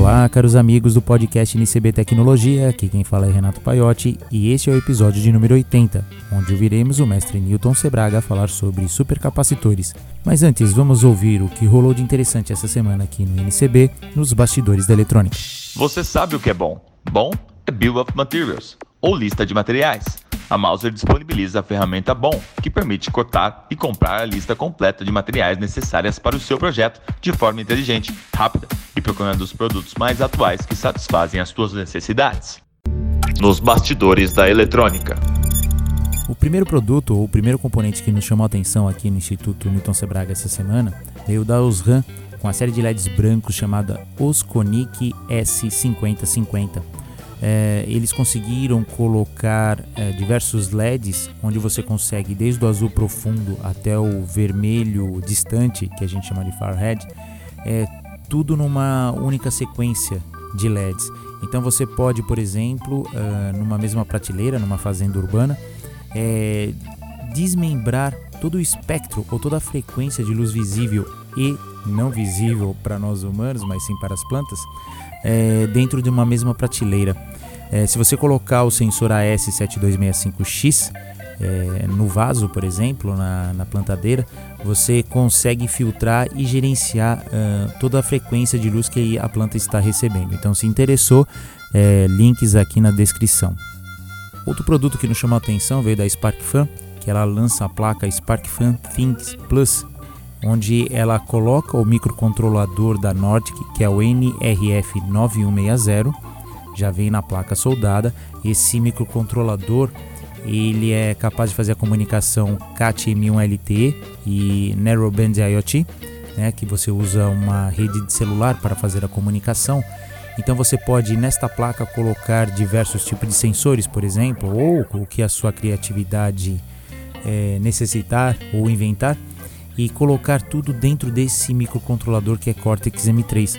Olá, caros amigos do podcast NCB Tecnologia, aqui quem fala é Renato Paiotti e este é o episódio de número 80, onde ouviremos o mestre Newton Sebraga falar sobre supercapacitores. Mas antes, vamos ouvir o que rolou de interessante essa semana aqui no NCB, nos bastidores da eletrônica. Você sabe o que é bom? Bom é Bill of Materials, ou lista de materiais. A Mauser disponibiliza a ferramenta BOM, que permite cotar e comprar a lista completa de materiais necessárias para o seu projeto de forma inteligente, rápida e procurando os produtos mais atuais que satisfazem as suas necessidades. Nos bastidores da eletrônica. O primeiro produto ou o primeiro componente que nos chamou a atenção aqui no Instituto Newton Sebraga essa semana veio da Osram com a série de LEDs brancos chamada Osconic S5050 é, eles conseguiram colocar é, diversos LEDs, onde você consegue desde o azul profundo até o vermelho distante, que a gente chama de far red, é, tudo numa única sequência de LEDs. Então você pode, por exemplo, uh, numa mesma prateleira, numa fazenda urbana, é, desmembrar todo o espectro ou toda a frequência de luz visível e não visível para nós humanos, mas sim para as plantas, é, dentro de uma mesma prateleira. É, se você colocar o sensor AS7265X é, no vaso, por exemplo, na, na, plantadeira, você consegue filtrar e gerenciar uh, toda a frequência de luz que a planta está recebendo. Então, se interessou, é, links aqui na descrição. Outro produto que nos chamou a atenção veio da SparkFan, que ela lança a placa SparkFan Things Plus, onde ela coloca o microcontrolador da Nordic, que é o NRF9160, já vem na placa soldada. Esse microcontrolador ele é capaz de fazer a comunicação CAT-M1 e Narrowband IoT, né, que você usa uma rede de celular para fazer a comunicação. Então você pode nesta placa colocar diversos tipos de sensores, por exemplo, ou o que a sua criatividade é, necessitar ou inventar e colocar tudo dentro desse microcontrolador que é Cortex M3.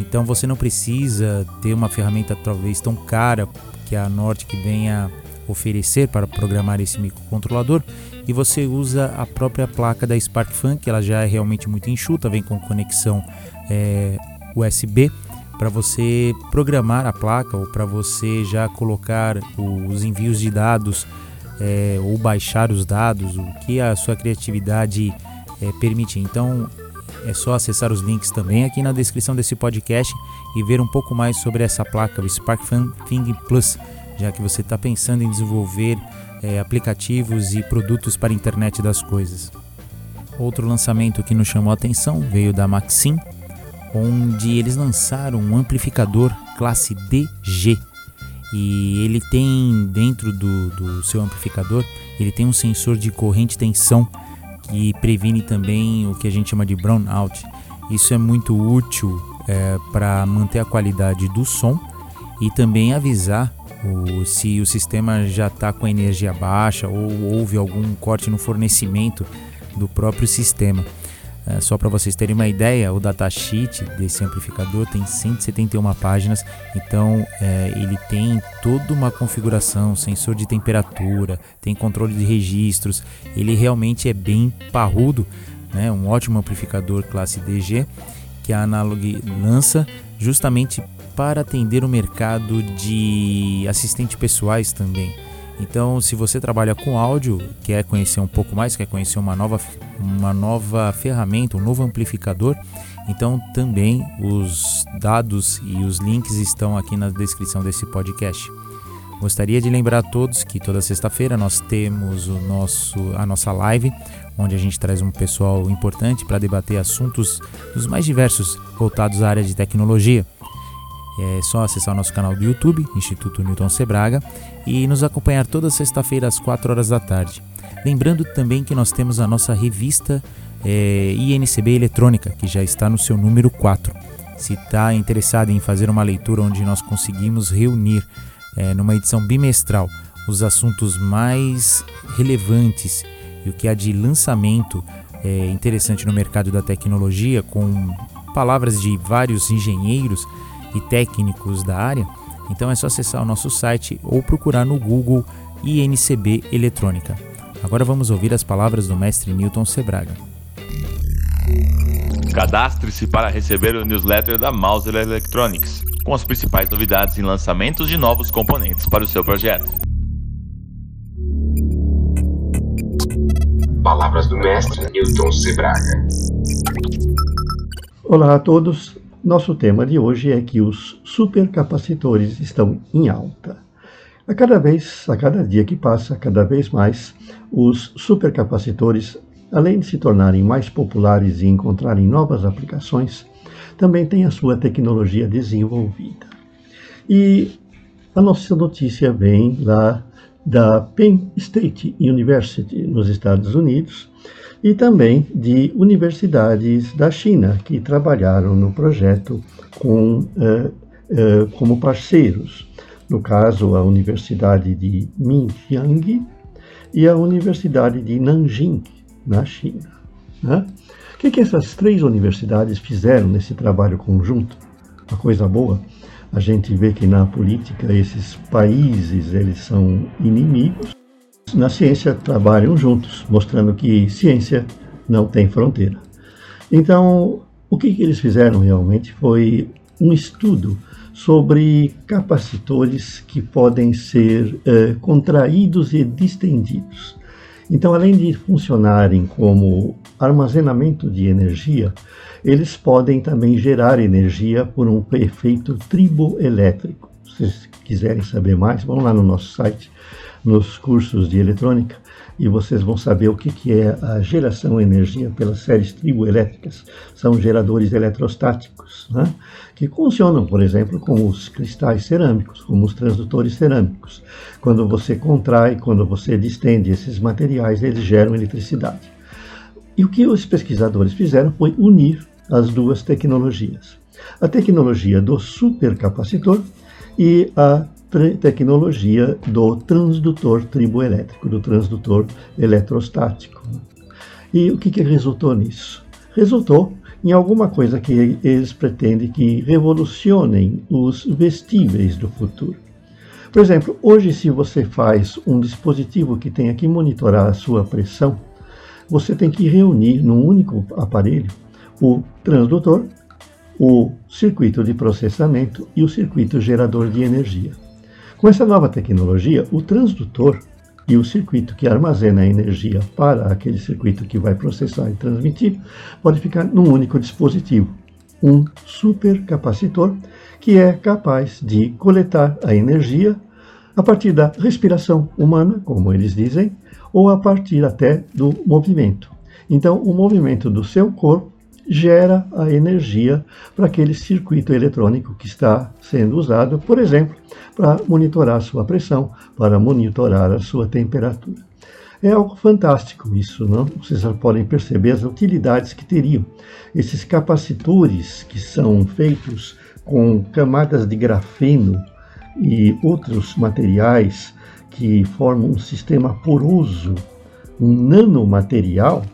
Então você não precisa ter uma ferramenta talvez tão cara que a Nordic venha oferecer para programar esse microcontrolador e você usa a própria placa da SparkFun, que ela já é realmente muito enxuta, vem com conexão é, USB para você programar a placa ou para você já colocar os envios de dados é, ou baixar os dados, o que a sua criatividade é, permite. Então é só acessar os links também aqui na descrição desse podcast e ver um pouco mais sobre essa placa, o SparkFun Thing Plus, já que você está pensando em desenvolver é, aplicativos e produtos para a internet das coisas. Outro lançamento que nos chamou a atenção veio da Maxim, onde eles lançaram um amplificador classe DG. E ele tem dentro do, do seu amplificador, ele tem um sensor de corrente tensão que previne também o que a gente chama de brownout. Isso é muito útil é, para manter a qualidade do som e também avisar o, se o sistema já está com energia baixa ou houve algum corte no fornecimento do próprio sistema. É, só para vocês terem uma ideia, o datasheet desse amplificador tem 171 páginas, então é, ele tem toda uma configuração, sensor de temperatura, tem controle de registros, ele realmente é bem parrudo, né? um ótimo amplificador classe DG que a Analog lança justamente para atender o mercado de assistentes pessoais também. Então, se você trabalha com áudio, quer conhecer um pouco mais, quer conhecer uma nova, uma nova ferramenta, um novo amplificador, então também os dados e os links estão aqui na descrição desse podcast. Gostaria de lembrar a todos que toda sexta-feira nós temos o nosso, a nossa live, onde a gente traz um pessoal importante para debater assuntos dos mais diversos voltados à área de tecnologia. É só acessar o nosso canal do YouTube, Instituto Newton Sebraga, e nos acompanhar toda sexta-feira às 4 horas da tarde. Lembrando também que nós temos a nossa revista é, INCB Eletrônica, que já está no seu número 4. Se está interessado em fazer uma leitura onde nós conseguimos reunir é, numa edição bimestral os assuntos mais relevantes e o que há de lançamento é, interessante no mercado da tecnologia, com palavras de vários engenheiros e técnicos da área, então é só acessar o nosso site ou procurar no Google INCB Eletrônica. Agora vamos ouvir as palavras do mestre Newton Sebraga. Cadastre-se para receber o newsletter da Mauser Electronics, com as principais novidades e lançamentos de novos componentes para o seu projeto. Palavras do mestre Newton Sebraga. Olá a todos. Nosso tema de hoje é que os supercapacitores estão em alta. A cada vez, a cada dia que passa, cada vez mais, os supercapacitores, além de se tornarem mais populares e encontrarem novas aplicações, também têm a sua tecnologia desenvolvida. E a nossa notícia vem lá da Penn State University, nos Estados Unidos, e também de universidades da China que trabalharam no projeto com, uh, uh, como parceiros. No caso, a Universidade de Minjiang e a Universidade de Nanjing, na China. Né? O que, que essas três universidades fizeram nesse trabalho conjunto? Uma coisa boa a gente vê que na política esses países eles são inimigos. Na ciência trabalham juntos, mostrando que ciência não tem fronteira. Então, o que, que eles fizeram realmente foi um estudo sobre capacitores que podem ser eh, contraídos e distendidos. Então, além de funcionarem como armazenamento de energia, eles podem também gerar energia por um efeito triboelétrico. Se quiserem saber mais, vão lá no nosso site, nos cursos de eletrônica, e vocês vão saber o que, que é a geração de energia pelas séries triboelétricas. São geradores eletrostáticos, né? que funcionam, por exemplo, com os cristais cerâmicos, como os transdutores cerâmicos. Quando você contrai, quando você distende esses materiais, eles geram eletricidade. E o que os pesquisadores fizeram foi unir as duas tecnologias. A tecnologia do supercapacitor e a tecnologia do transdutor triboelétrico, do transdutor eletrostático. E o que, que resultou nisso? Resultou em alguma coisa que eles pretendem que revolucionem os vestíveis do futuro. Por exemplo, hoje se você faz um dispositivo que tenha que monitorar a sua pressão, você tem que reunir num único aparelho o transdutor, o circuito de processamento e o circuito gerador de energia. Com essa nova tecnologia, o transdutor e o circuito que armazena a energia para aquele circuito que vai processar e transmitir pode ficar num único dispositivo, um supercapacitor que é capaz de coletar a energia a partir da respiração humana, como eles dizem, ou a partir até do movimento. Então, o movimento do seu corpo gera a energia para aquele circuito eletrônico que está sendo usado, por exemplo, para monitorar sua pressão, para monitorar a sua temperatura. É algo fantástico isso, não? Vocês podem perceber as utilidades que teriam. Esses capacitores que são feitos com camadas de grafeno e outros materiais que formam um sistema poroso, um nanomaterial,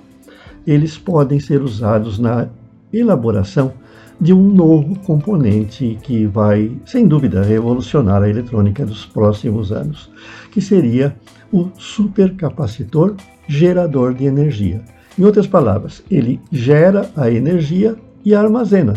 eles podem ser usados na elaboração de um novo componente que vai, sem dúvida, revolucionar a eletrônica dos próximos anos, que seria o supercapacitor gerador de energia. Em outras palavras, ele gera a energia e a armazena.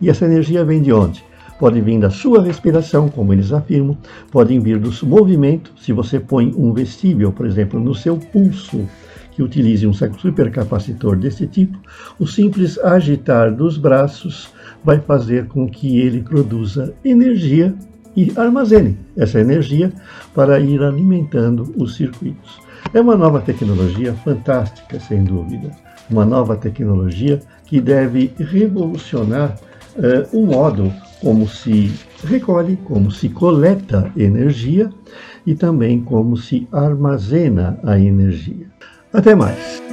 E essa energia vem de onde? Pode vir da sua respiração, como eles afirmam, podem vir do movimento, se você põe um vestível, por exemplo, no seu pulso, que utilize um supercapacitor desse tipo, o simples agitar dos braços vai fazer com que ele produza energia e armazene essa energia para ir alimentando os circuitos. É uma nova tecnologia fantástica, sem dúvida. Uma nova tecnologia que deve revolucionar uh, o modo como se recolhe, como se coleta energia e também como se armazena a energia. Até mais!